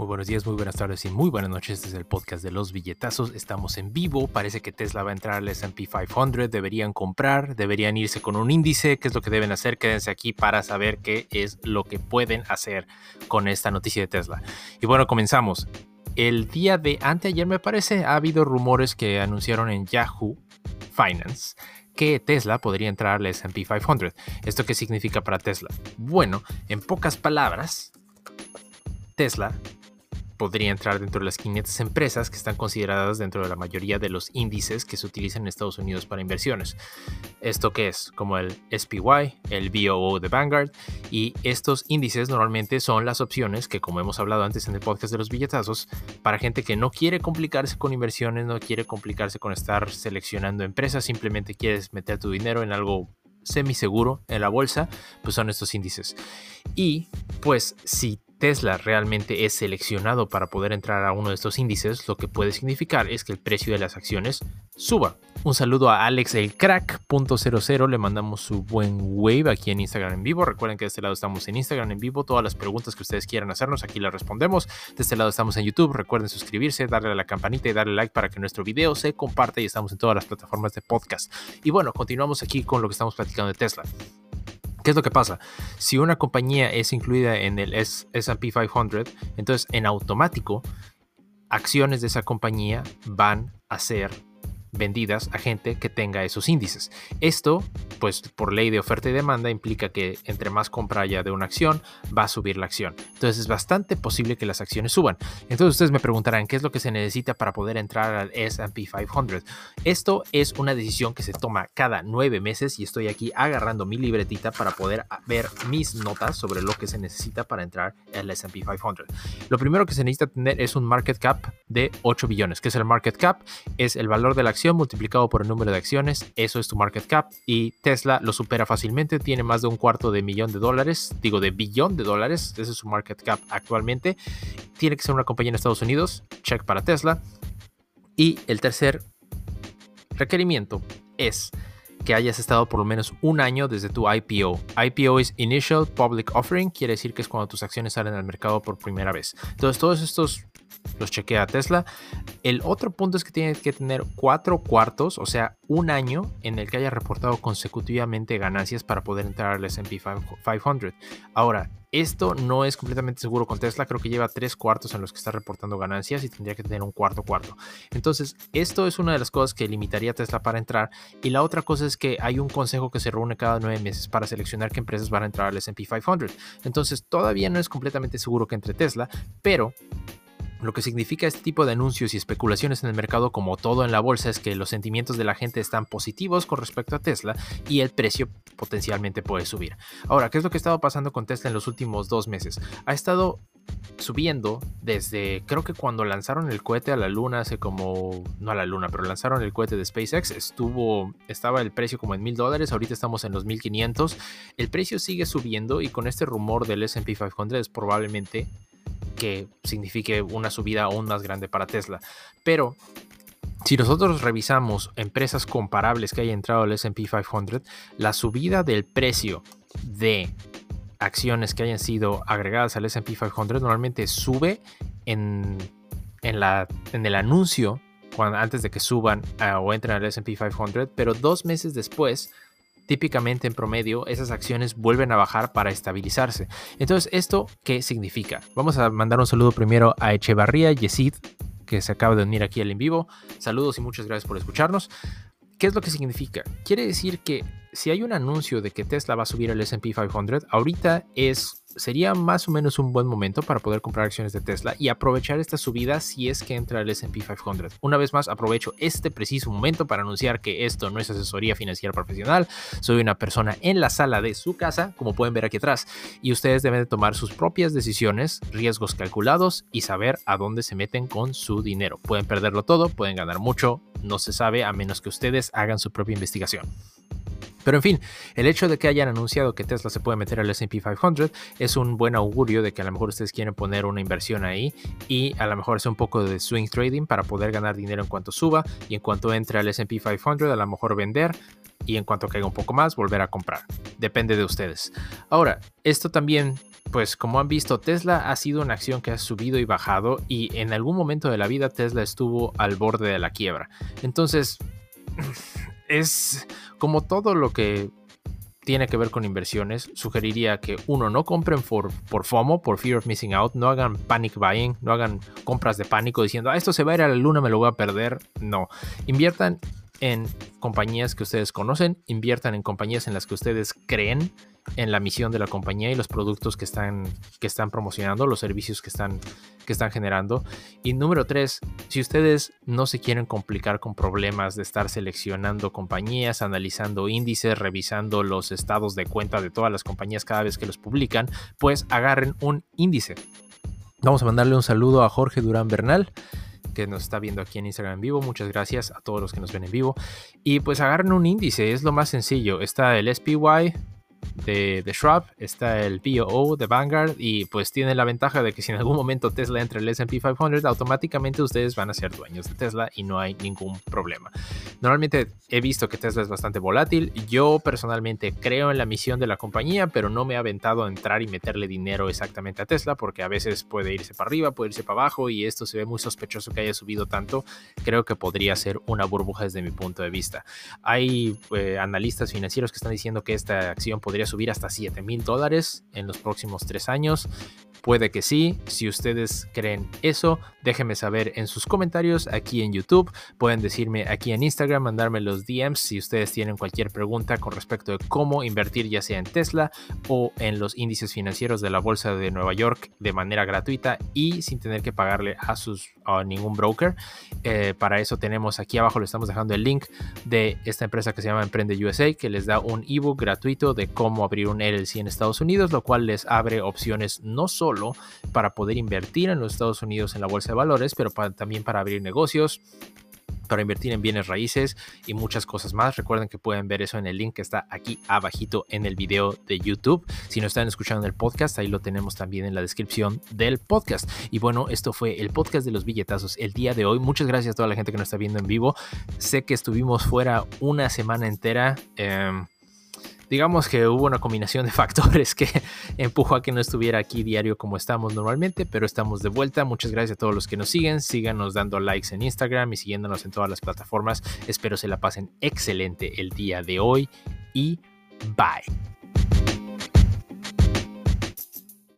Muy buenos días, muy buenas tardes y muy buenas noches desde el podcast de los billetazos. Estamos en vivo, parece que Tesla va a entrar al SP 500, deberían comprar, deberían irse con un índice, qué es lo que deben hacer, quédense aquí para saber qué es lo que pueden hacer con esta noticia de Tesla. Y bueno, comenzamos. El día de anteayer me parece ha habido rumores que anunciaron en Yahoo Finance que Tesla podría entrar al SP 500. ¿Esto qué significa para Tesla? Bueno, en pocas palabras, Tesla podría entrar dentro de las 500 empresas que están consideradas dentro de la mayoría de los índices que se utilizan en Estados Unidos para inversiones. ¿Esto qué es? Como el SPY, el BOO de Vanguard, y estos índices normalmente son las opciones que, como hemos hablado antes en el podcast de los billetazos, para gente que no quiere complicarse con inversiones, no quiere complicarse con estar seleccionando empresas, simplemente quieres meter tu dinero en algo semiseguro en la bolsa, pues son estos índices. Y pues si Tesla realmente es seleccionado para poder entrar a uno de estos índices, lo que puede significar es que el precio de las acciones suba. Un saludo a Alex el crack.00, le mandamos su buen wave aquí en Instagram en vivo. Recuerden que de este lado estamos en Instagram en vivo, todas las preguntas que ustedes quieran hacernos aquí las respondemos. De este lado estamos en YouTube, recuerden suscribirse, darle a la campanita y darle like para que nuestro video se comparte y estamos en todas las plataformas de podcast. Y bueno, continuamos aquí con lo que estamos platicando de Tesla. ¿Qué es lo que pasa? Si una compañía es incluida en el SP 500, entonces en automático acciones de esa compañía van a ser vendidas a gente que tenga esos índices. Esto, pues por ley de oferta y demanda, implica que entre más compra haya de una acción, va a subir la acción. Entonces es bastante posible que las acciones suban. Entonces ustedes me preguntarán, ¿qué es lo que se necesita para poder entrar al SP 500? Esto es una decisión que se toma cada nueve meses y estoy aquí agarrando mi libretita para poder ver mis notas sobre lo que se necesita para entrar al SP 500. Lo primero que se necesita tener es un market cap de 8 billones. ¿Qué es el market cap? Es el valor de la acción multiplicado por el número de acciones, eso es tu market cap y Tesla lo supera fácilmente, tiene más de un cuarto de millón de dólares, digo de billón de dólares, ese es su market cap actualmente, tiene que ser una compañía en Estados Unidos, check para Tesla. Y el tercer requerimiento es que hayas estado por lo menos un año desde tu IPO. IPO es Initial Public Offering, quiere decir que es cuando tus acciones salen al mercado por primera vez. Entonces, todos estos los chequea Tesla. El otro punto es que tiene que tener cuatro cuartos, o sea, un año en el que haya reportado consecutivamente ganancias para poder entrar al SP 500. Ahora, esto no es completamente seguro con Tesla, creo que lleva tres cuartos en los que está reportando ganancias y tendría que tener un cuarto cuarto. Entonces, esto es una de las cosas que limitaría a Tesla para entrar. Y la otra cosa es que hay un consejo que se reúne cada nueve meses para seleccionar qué empresas van a entrar al SP 500. Entonces, todavía no es completamente seguro que entre Tesla, pero lo que significa este tipo de anuncios y especulaciones en el mercado, como todo en la bolsa, es que los sentimientos de la gente están positivos con respecto a Tesla y el precio potencialmente puede subir. Ahora, ¿qué es lo que ha estado pasando con Tesla en los últimos dos meses? Ha estado subiendo desde, creo que cuando lanzaron el cohete a la luna, hace como, no a la luna, pero lanzaron el cohete de SpaceX, estuvo, estaba el precio como en mil dólares, ahorita estamos en los 1500. El precio sigue subiendo y con este rumor del SP 500 es probablemente que signifique una subida aún más grande para Tesla. Pero si nosotros revisamos empresas comparables que hayan entrado al SP 500, la subida del precio de acciones que hayan sido agregadas al SP 500 normalmente sube en, la, en el anuncio cuando, antes de que suban o entren al SP 500, pero dos meses después típicamente en promedio esas acciones vuelven a bajar para estabilizarse. Entonces, ¿esto qué significa? Vamos a mandar un saludo primero a Echevarría Yesid, que se acaba de unir aquí al en vivo. Saludos y muchas gracias por escucharnos. ¿Qué es lo que significa? Quiere decir que si hay un anuncio de que Tesla va a subir al SP 500, ahorita es sería más o menos un buen momento para poder comprar acciones de Tesla y aprovechar esta subida si es que entra el SP 500. Una vez más, aprovecho este preciso momento para anunciar que esto no es asesoría financiera profesional. Soy una persona en la sala de su casa, como pueden ver aquí atrás, y ustedes deben de tomar sus propias decisiones, riesgos calculados y saber a dónde se meten con su dinero. Pueden perderlo todo, pueden ganar mucho, no se sabe a menos que ustedes hagan su propia investigación. Pero en fin, el hecho de que hayan anunciado que Tesla se puede meter al SP 500 es un buen augurio de que a lo mejor ustedes quieren poner una inversión ahí y a lo mejor es un poco de swing trading para poder ganar dinero en cuanto suba y en cuanto entre al SP 500 a lo mejor vender y en cuanto caiga un poco más volver a comprar. depende de ustedes. Ahora, esto también pues como han visto, Tesla ha sido una acción que ha subido y bajado y en algún momento de la vida Tesla estuvo al borde de la quiebra. Entonces, es como todo lo que tiene que ver con inversiones, sugeriría que uno no compren por, FOMO, por Fear of Missing Out, no hagan panic buying, no hagan compras de pánico diciendo, ah, esto se va a ir a la luna, me lo voy a perder. No, inviertan en compañías que ustedes conocen, inviertan en compañías en las que ustedes creen en la misión de la compañía y los productos que están, que están promocionando, los servicios que están, que están generando. Y número tres, si ustedes no se quieren complicar con problemas de estar seleccionando compañías, analizando índices, revisando los estados de cuenta de todas las compañías cada vez que los publican, pues agarren un índice. Vamos a mandarle un saludo a Jorge Durán Bernal que nos está viendo aquí en Instagram en vivo. Muchas gracias a todos los que nos ven en vivo. Y pues agarren un índice, es lo más sencillo. Está el SPY, de, de Shrub, está el POO de Vanguard y pues tiene la ventaja de que si en algún momento Tesla entra en el S&P 500, automáticamente ustedes van a ser dueños de Tesla y no hay ningún problema. Normalmente he visto que Tesla es bastante volátil. Yo personalmente creo en la misión de la compañía, pero no me he aventado a entrar y meterle dinero exactamente a Tesla porque a veces puede irse para arriba, puede irse para abajo y esto se ve muy sospechoso que haya subido tanto. Creo que podría ser una burbuja desde mi punto de vista. Hay eh, analistas financieros que están diciendo que esta acción podría subir hasta 7 mil dólares en los próximos tres años. Puede que sí. Si ustedes creen eso, déjenme saber en sus comentarios aquí en YouTube. Pueden decirme aquí en Instagram, mandarme los DMs si ustedes tienen cualquier pregunta con respecto de cómo invertir ya sea en Tesla o en los índices financieros de la Bolsa de Nueva York de manera gratuita y sin tener que pagarle a, sus, ningún broker. Eh, para eso tenemos aquí abajo, le estamos dejando el link de esta empresa que se llama Emprende USA, que les da un ebook gratuito de cómo abrir un LLC en Estados Unidos, lo cual les abre opciones no solo para poder invertir en los Estados Unidos en la bolsa de valores, pero también para abrir negocios, para invertir en bienes raíces y muchas cosas más. Recuerden que pueden ver eso en el link que está aquí abajito en el video de YouTube. Si no están escuchando el podcast, ahí lo tenemos también en la descripción del podcast. Y bueno, esto fue el podcast de los billetazos el día de hoy. Muchas gracias a toda la gente que nos está viendo en vivo. Sé que estuvimos fuera una semana entera. Em, digamos que hubo una combinación de factores que empujó a que no estuviera aquí diario como estamos normalmente, pero estamos de vuelta. Muchas gracias a todos los que nos siguen. Síganos dando likes en Instagram y siguiéndonos en todas las plataformas. Espero se la pasen excelente el día de hoy y bye.